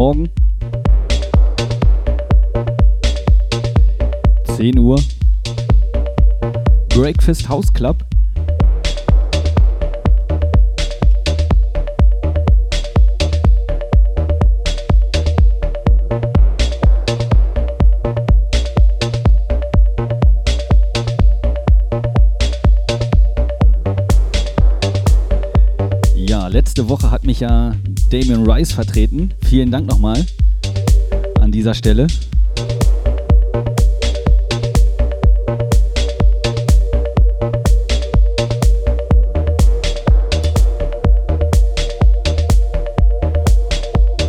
Sonntagmorgen. 10 Uhr. Breakfast House Club. letzte Woche hat mich ja Damien Rice vertreten. Vielen Dank nochmal an dieser Stelle.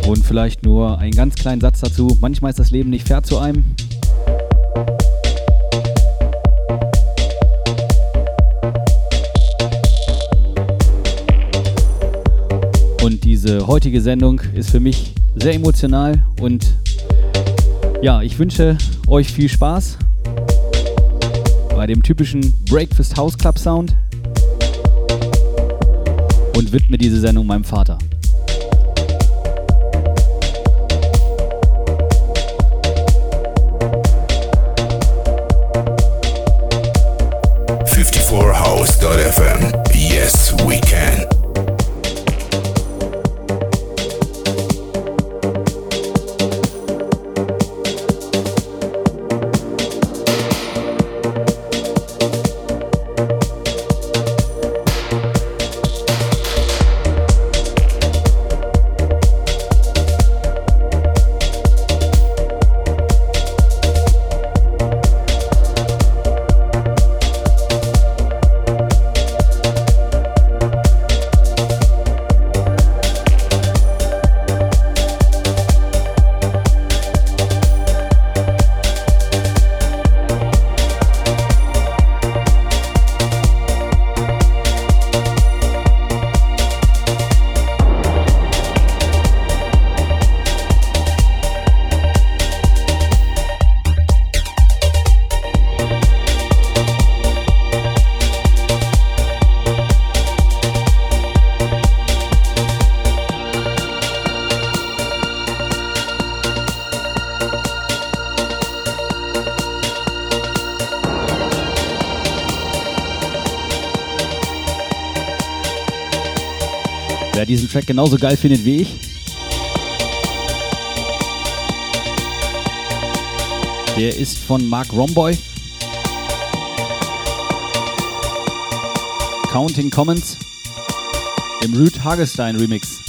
Und vielleicht nur einen ganz kleinen Satz dazu. Manchmal ist das Leben nicht fair zu einem. Diese heutige Sendung ist für mich sehr emotional und ja, ich wünsche euch viel Spaß bei dem typischen Breakfast House Club Sound und widme diese Sendung meinem Vater. Diesen Track genauso geil findet wie ich. Der ist von Mark Romboy. Counting Commons im Root Hagestein Remix.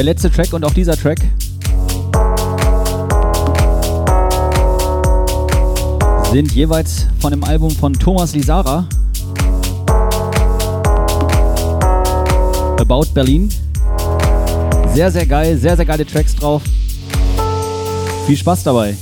Der letzte Track und auch dieser Track sind jeweils von dem Album von Thomas Lisara. About Berlin. Sehr, sehr geil, sehr, sehr geile Tracks drauf. Viel Spaß dabei.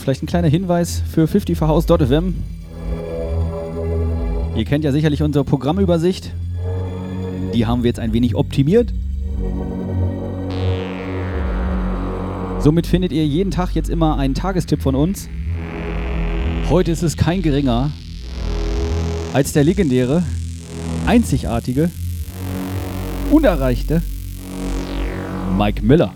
Vielleicht ein kleiner Hinweis für 50forhouse.fm. Ihr kennt ja sicherlich unsere Programmübersicht. Die haben wir jetzt ein wenig optimiert. Somit findet ihr jeden Tag jetzt immer einen Tagestipp von uns. Heute ist es kein geringer als der legendäre, einzigartige, unerreichte Mike Miller.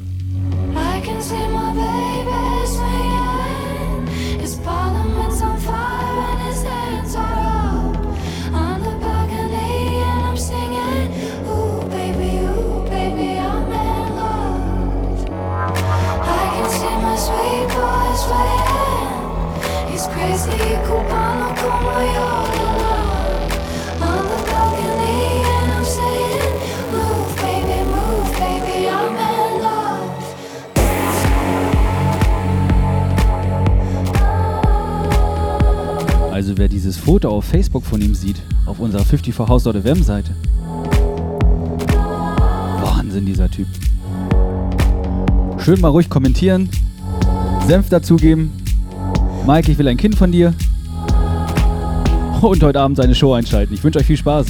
Foto auf Facebook von ihm sieht, auf unserer 54house.fm Seite. Wahnsinn, dieser Typ. Schön mal ruhig kommentieren, Senf dazugeben. Mike, ich will ein Kind von dir. Und heute Abend seine Show einschalten. Ich wünsche euch viel Spaß.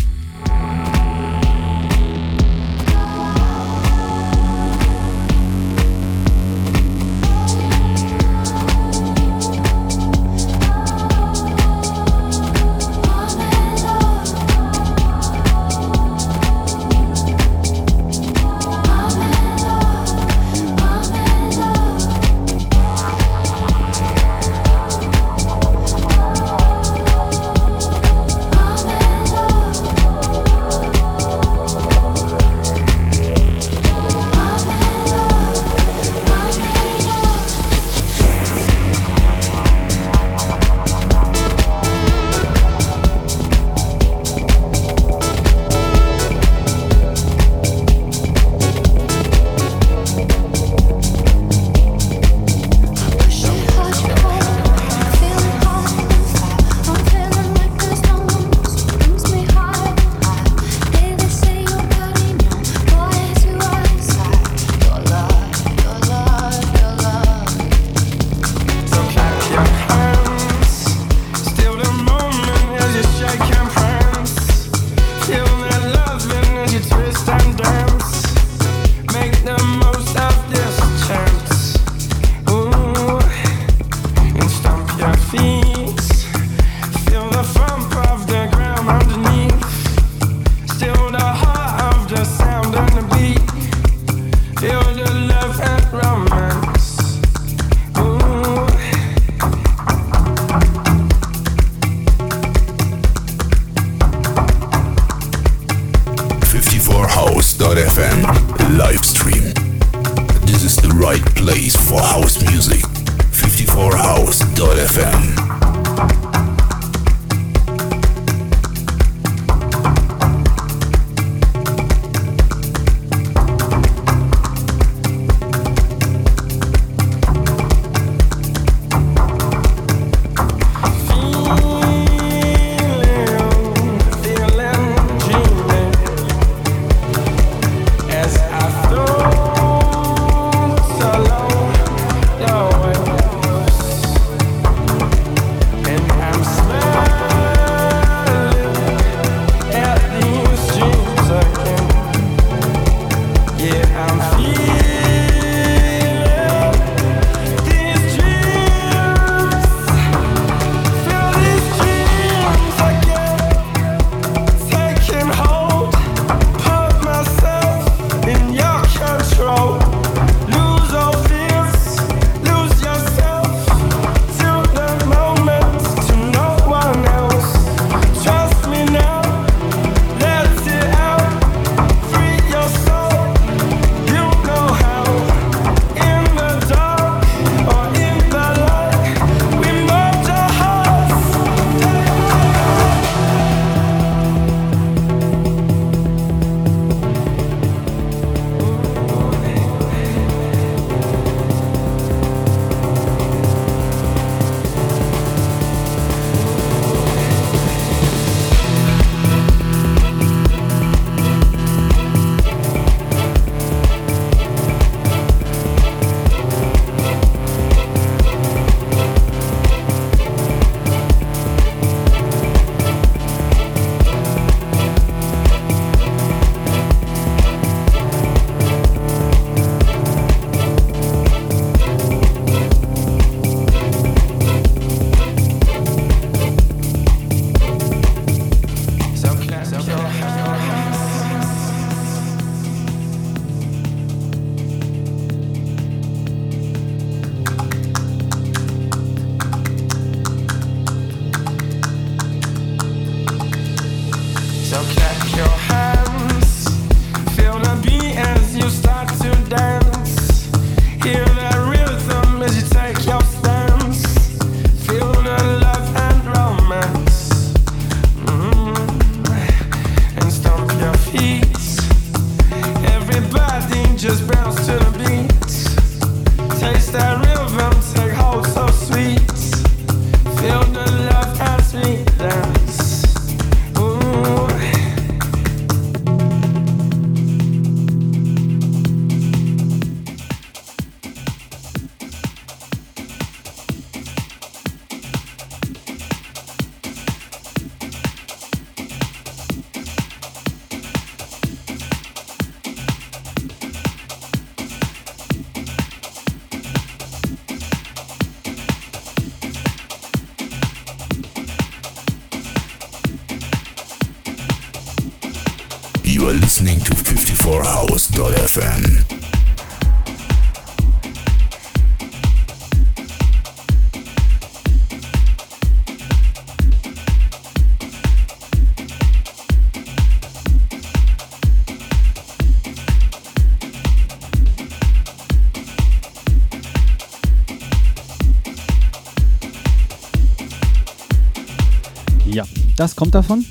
Das kommt davon,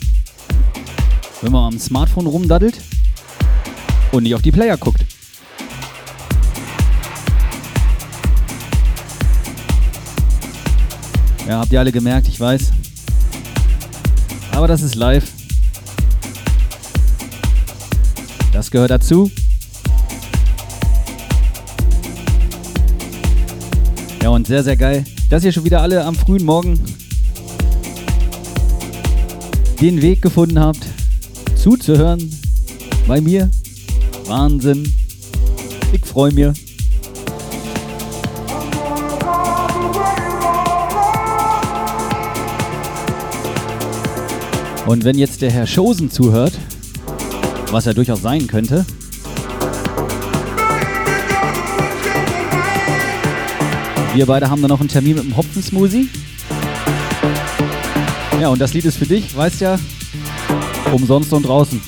wenn man am Smartphone rumdaddelt und nicht auf die Player guckt. Ja, habt ihr alle gemerkt, ich weiß. Aber das ist live. Das gehört dazu. Ja, und sehr, sehr geil, dass ihr schon wieder alle am frühen Morgen den Weg gefunden habt, zuzuhören bei mir. Wahnsinn. Ich freue mich. Und wenn jetzt der Herr Schosen zuhört, was er durchaus sein könnte, wir beide haben dann noch einen Termin mit dem Hopfensmoothie. Ja, und das Lied ist für dich, weißt ja, umsonst und draußen.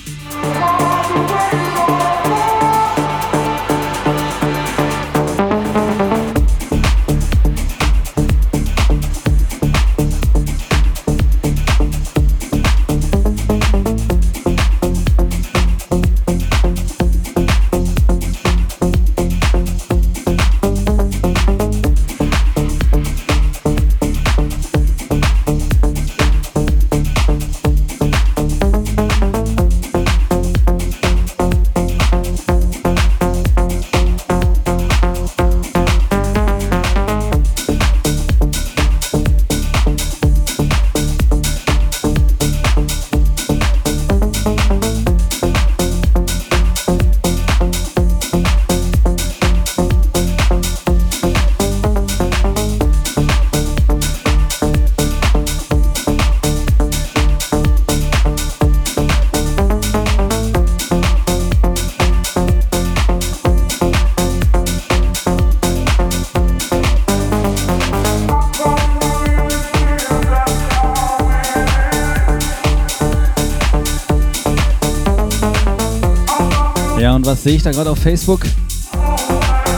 Was sehe ich da gerade auf Facebook?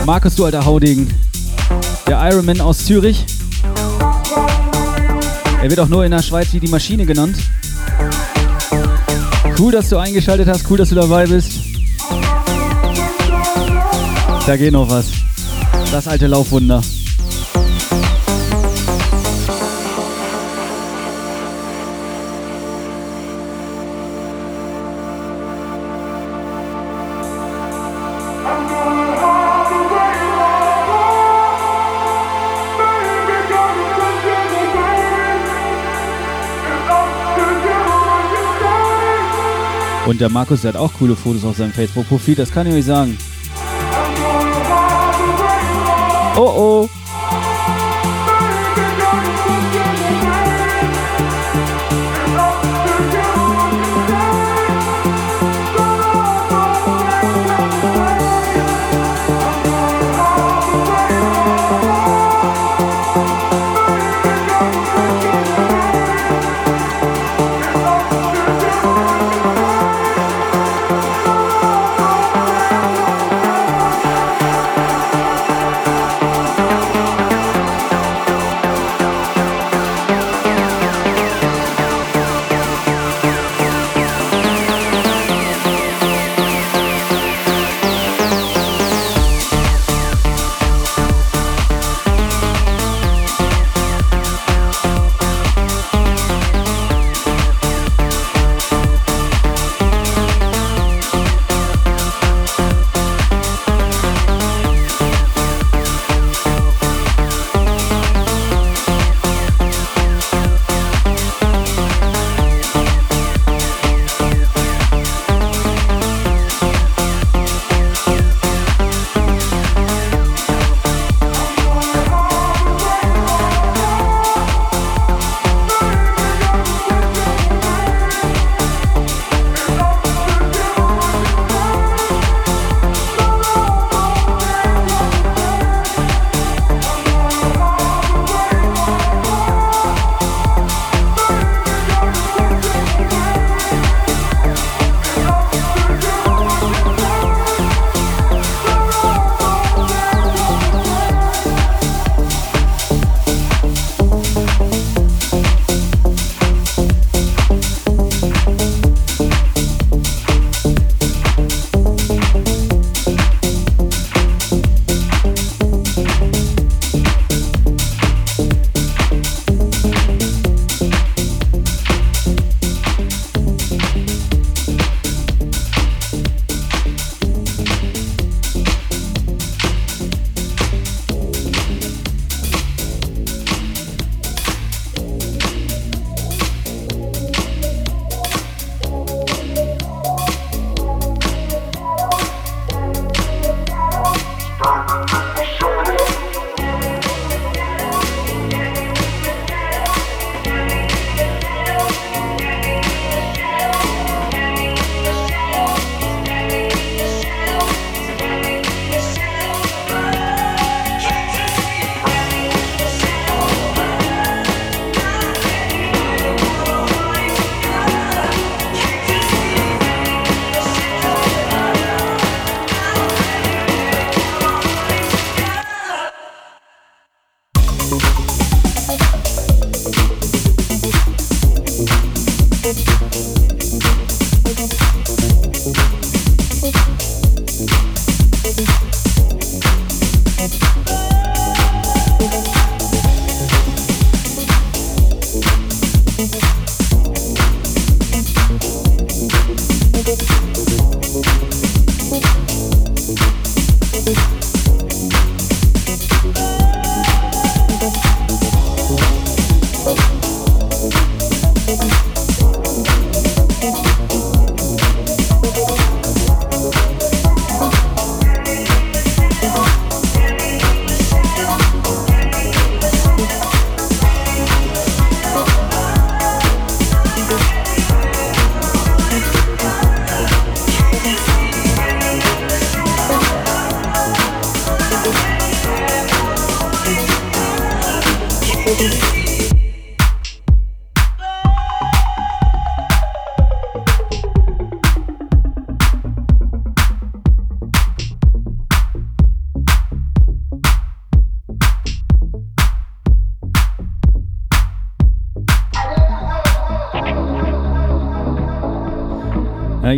Markus, du alter Haudegen. Der Ironman aus Zürich. Er wird auch nur in der Schweiz wie die Maschine genannt. Cool, dass du eingeschaltet hast, cool, dass du dabei bist. Da geht noch was. Das alte Laufwunder. Und der Markus, der hat auch coole Fotos auf seinem Facebook-Profil, das kann ich euch sagen. Oh oh.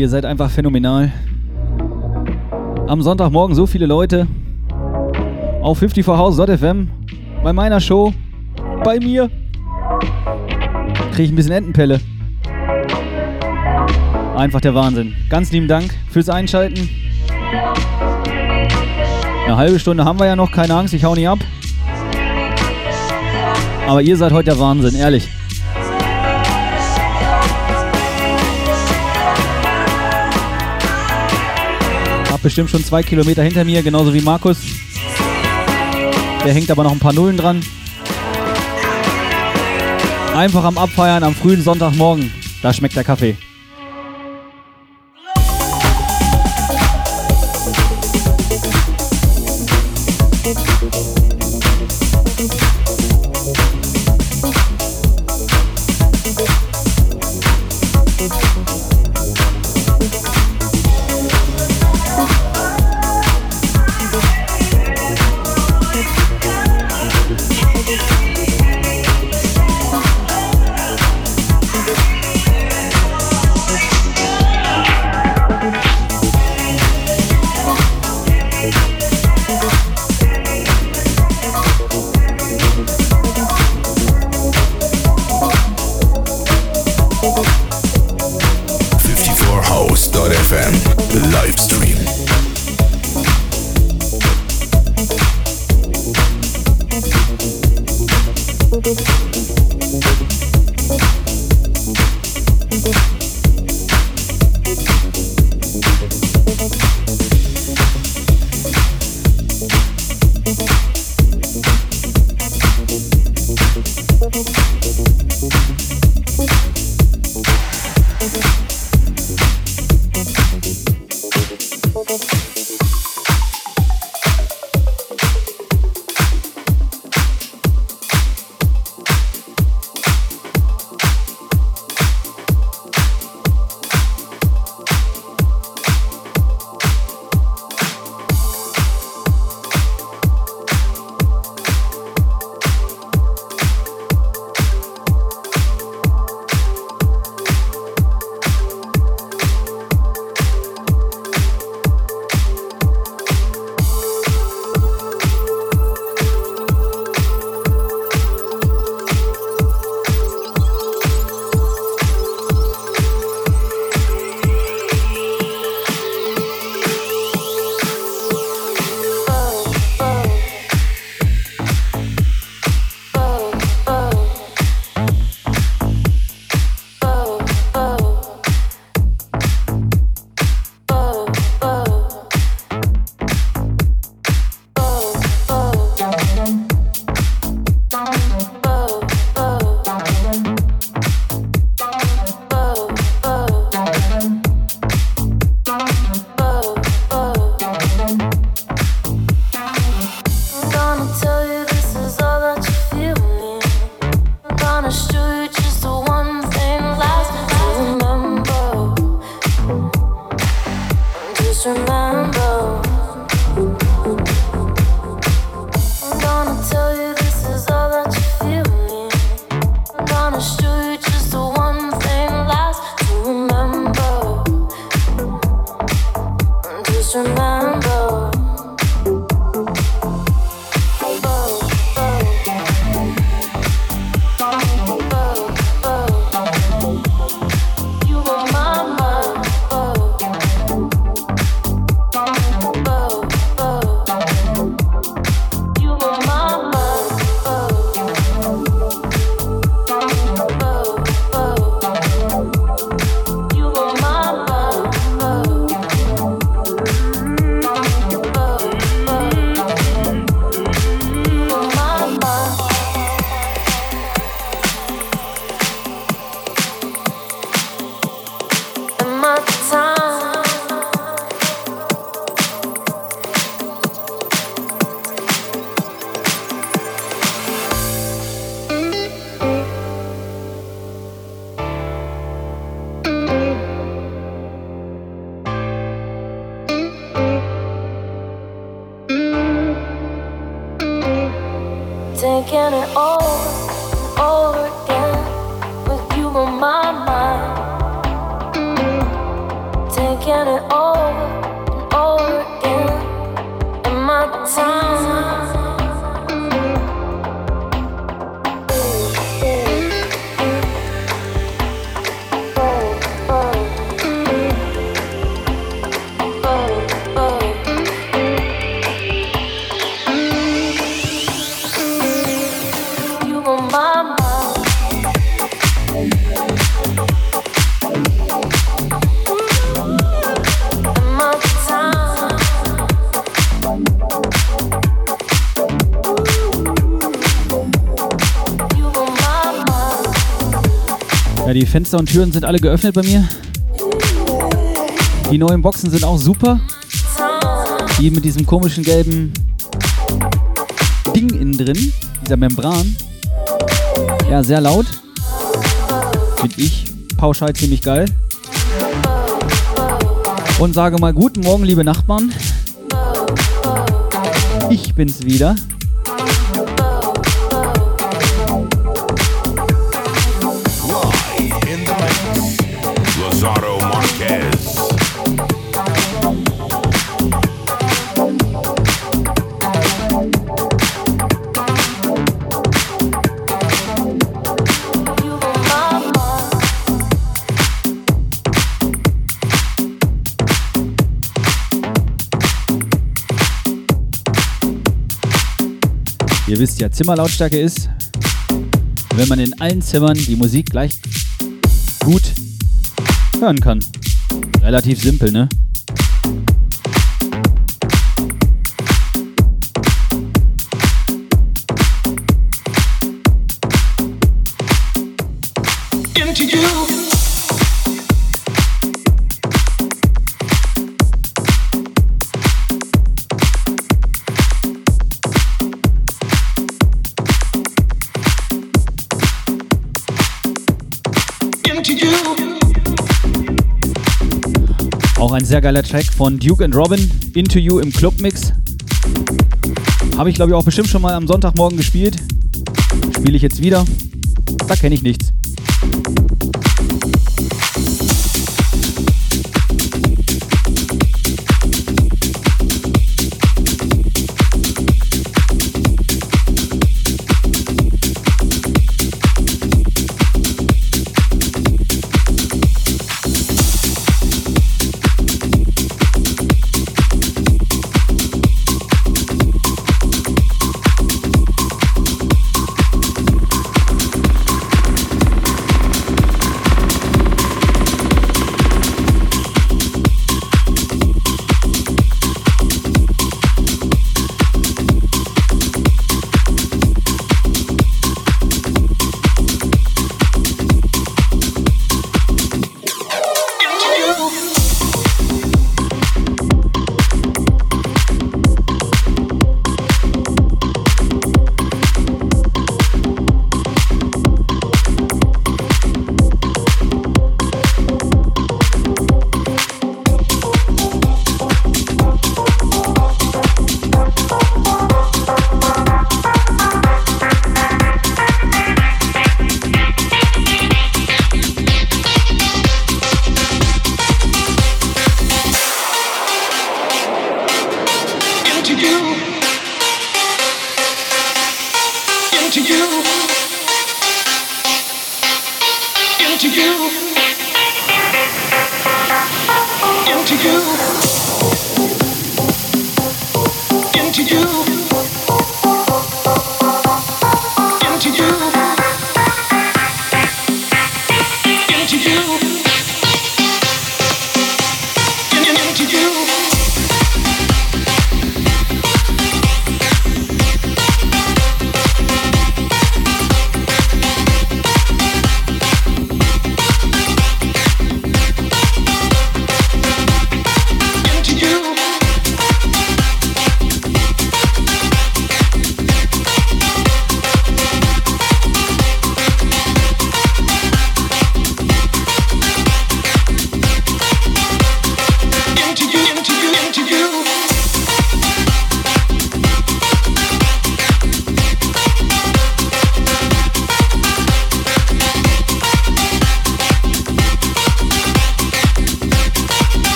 Ihr seid einfach phänomenal. Am Sonntagmorgen so viele Leute auf 54 House.fm bei meiner Show, bei mir. Kriege ich ein bisschen Entenpelle. Einfach der Wahnsinn. Ganz lieben Dank fürs Einschalten. Eine halbe Stunde haben wir ja noch, keine Angst, ich hau nicht ab. Aber ihr seid heute der Wahnsinn, ehrlich. Bestimmt schon zwei Kilometer hinter mir, genauso wie Markus. Der hängt aber noch ein paar Nullen dran. Einfach am Abfeiern am frühen Sonntagmorgen. Da schmeckt der Kaffee. Fenster und Türen sind alle geöffnet bei mir. Die neuen Boxen sind auch super. Die mit diesem komischen gelben Ding innen drin, dieser Membran. Ja, sehr laut. Finde ich pauschal ziemlich geil. Und sage mal guten Morgen, liebe Nachbarn. Ich bin's wieder. Wisst ja, Zimmerlautstärke ist, wenn man in allen Zimmern die Musik gleich gut hören kann. Relativ simpel, ne? Sehr geiler Track von Duke and Robin, Into You im Clubmix. Habe ich glaube ich auch bestimmt schon mal am Sonntagmorgen gespielt. Spiele ich jetzt wieder. Da kenne ich nichts.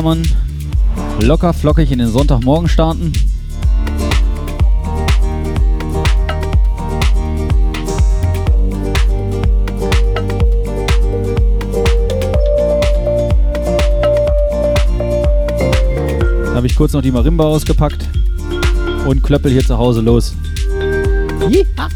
Kann man locker flockig in den Sonntagmorgen starten. habe ich kurz noch die Marimba ausgepackt und klöppel hier zu Hause los. Yeeha.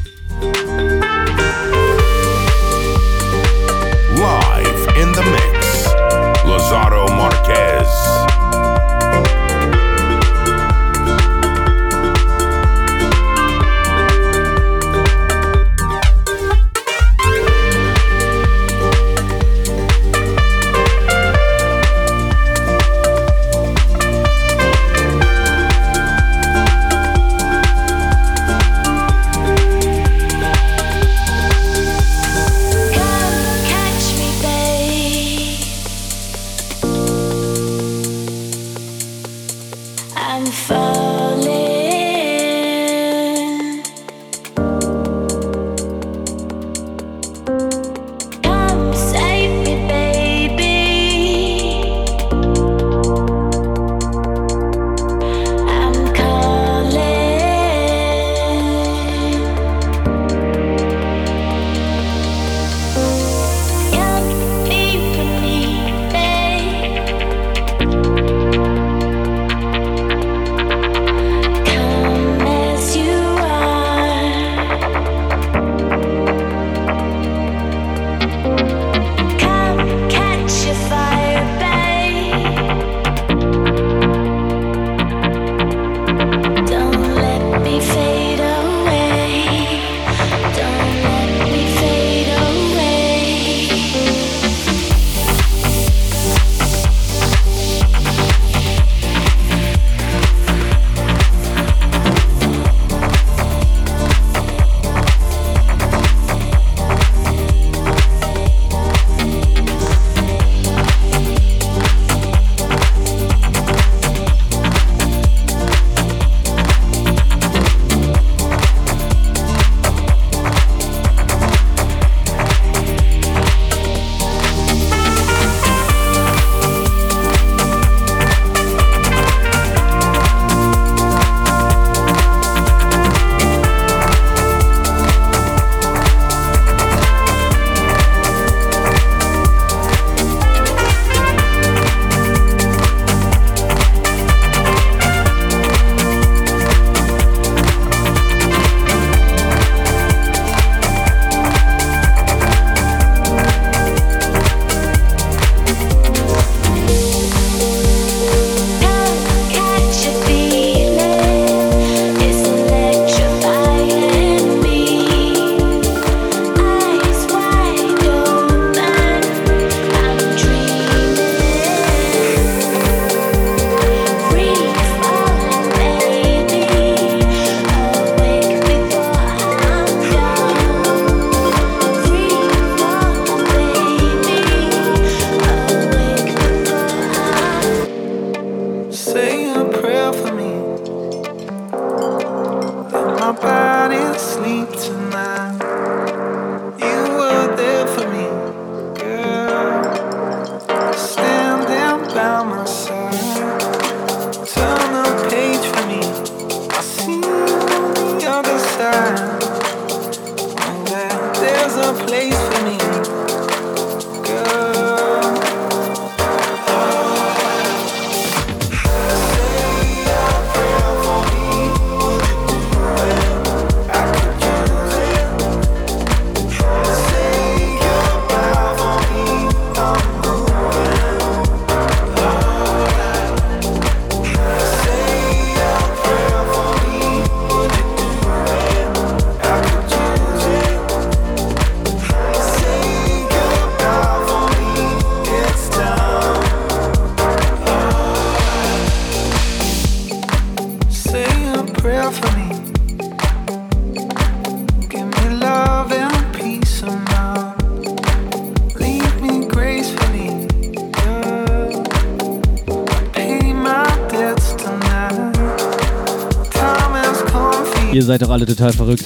Ihr seid doch alle total verrückt.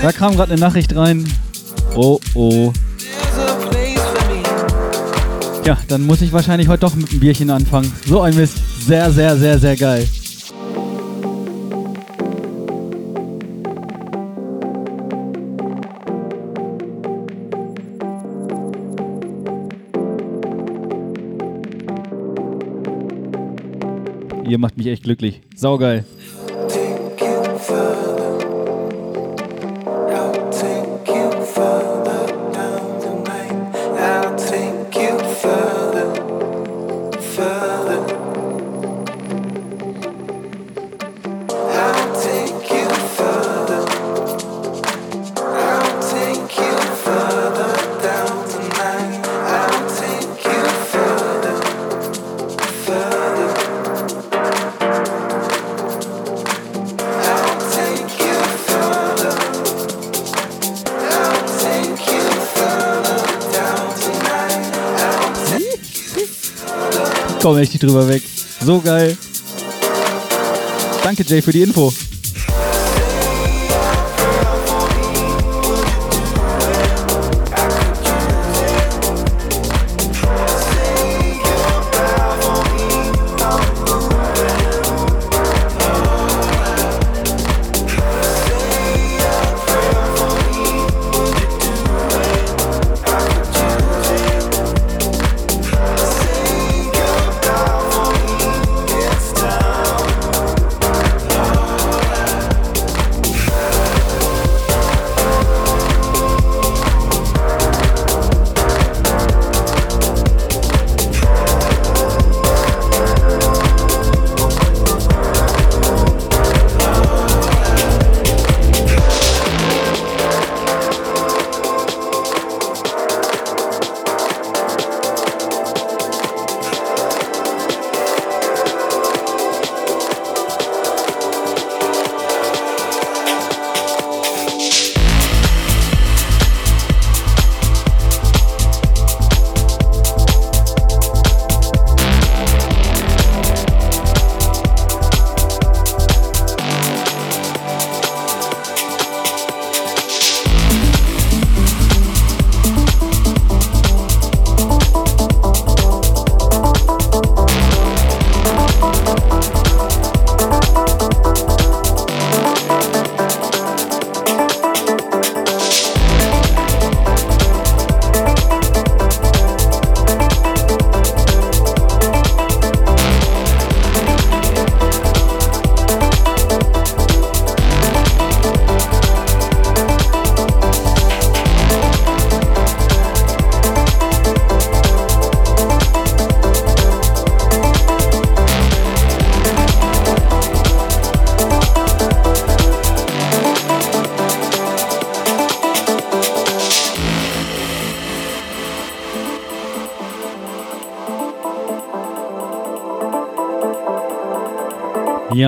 Da kam gerade eine Nachricht rein. Oh oh. Ja, dann muss ich wahrscheinlich heute doch mit einem Bierchen anfangen. So ein Mist. Sehr, sehr, sehr, sehr geil. Ihr macht mich echt glücklich. Saugeil. Komme echt nicht drüber weg. So geil. Danke, Jay, für die Info.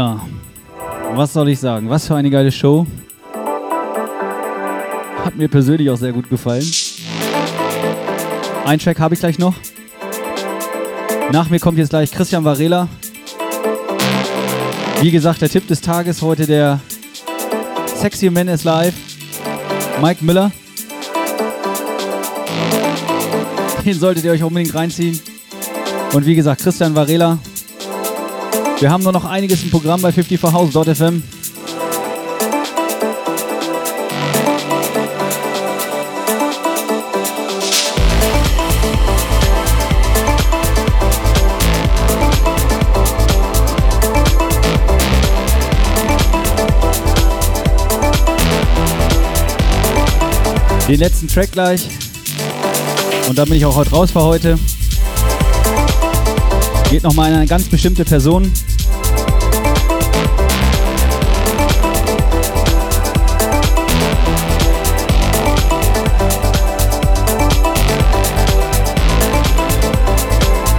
Was soll ich sagen? Was für eine geile Show. Hat mir persönlich auch sehr gut gefallen. Ein Track habe ich gleich noch. Nach mir kommt jetzt gleich Christian Varela. Wie gesagt, der Tipp des Tages heute der Sexy Man is Live. Mike Miller. Den solltet ihr euch unbedingt reinziehen. Und wie gesagt, Christian Varela, wir haben nur noch einiges im Programm bei 54house.fm. Den letzten Track gleich. Und dann bin ich auch heute raus für heute. Geht nochmal an eine ganz bestimmte Person.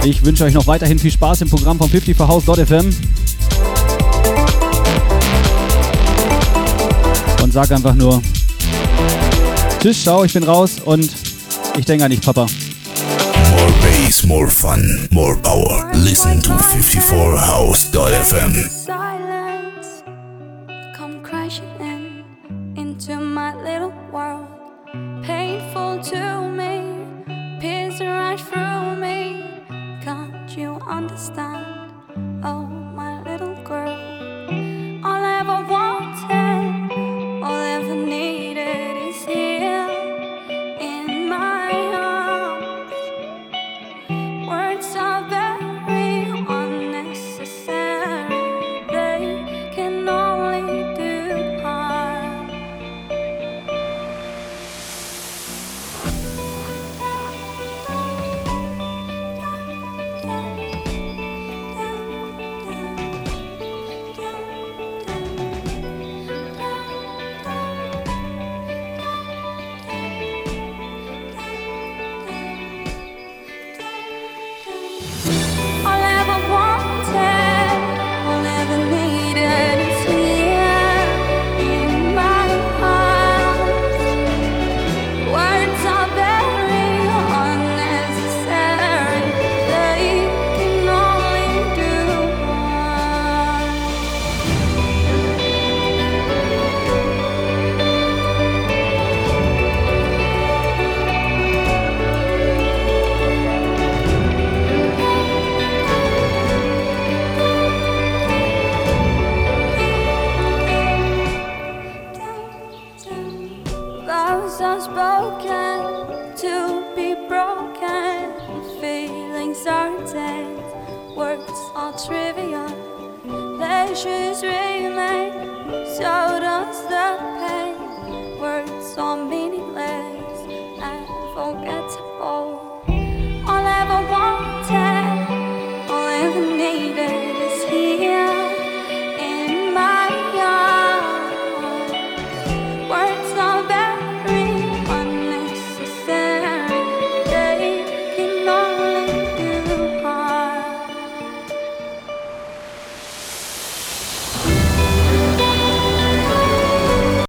Ich wünsche euch noch weiterhin viel Spaß im Programm von 54house.fm. Und sag einfach nur Tschüss, ciao, ich bin raus und ich denke an dich, Papa. More bass, more fun, more power. Listen to 54house.fm.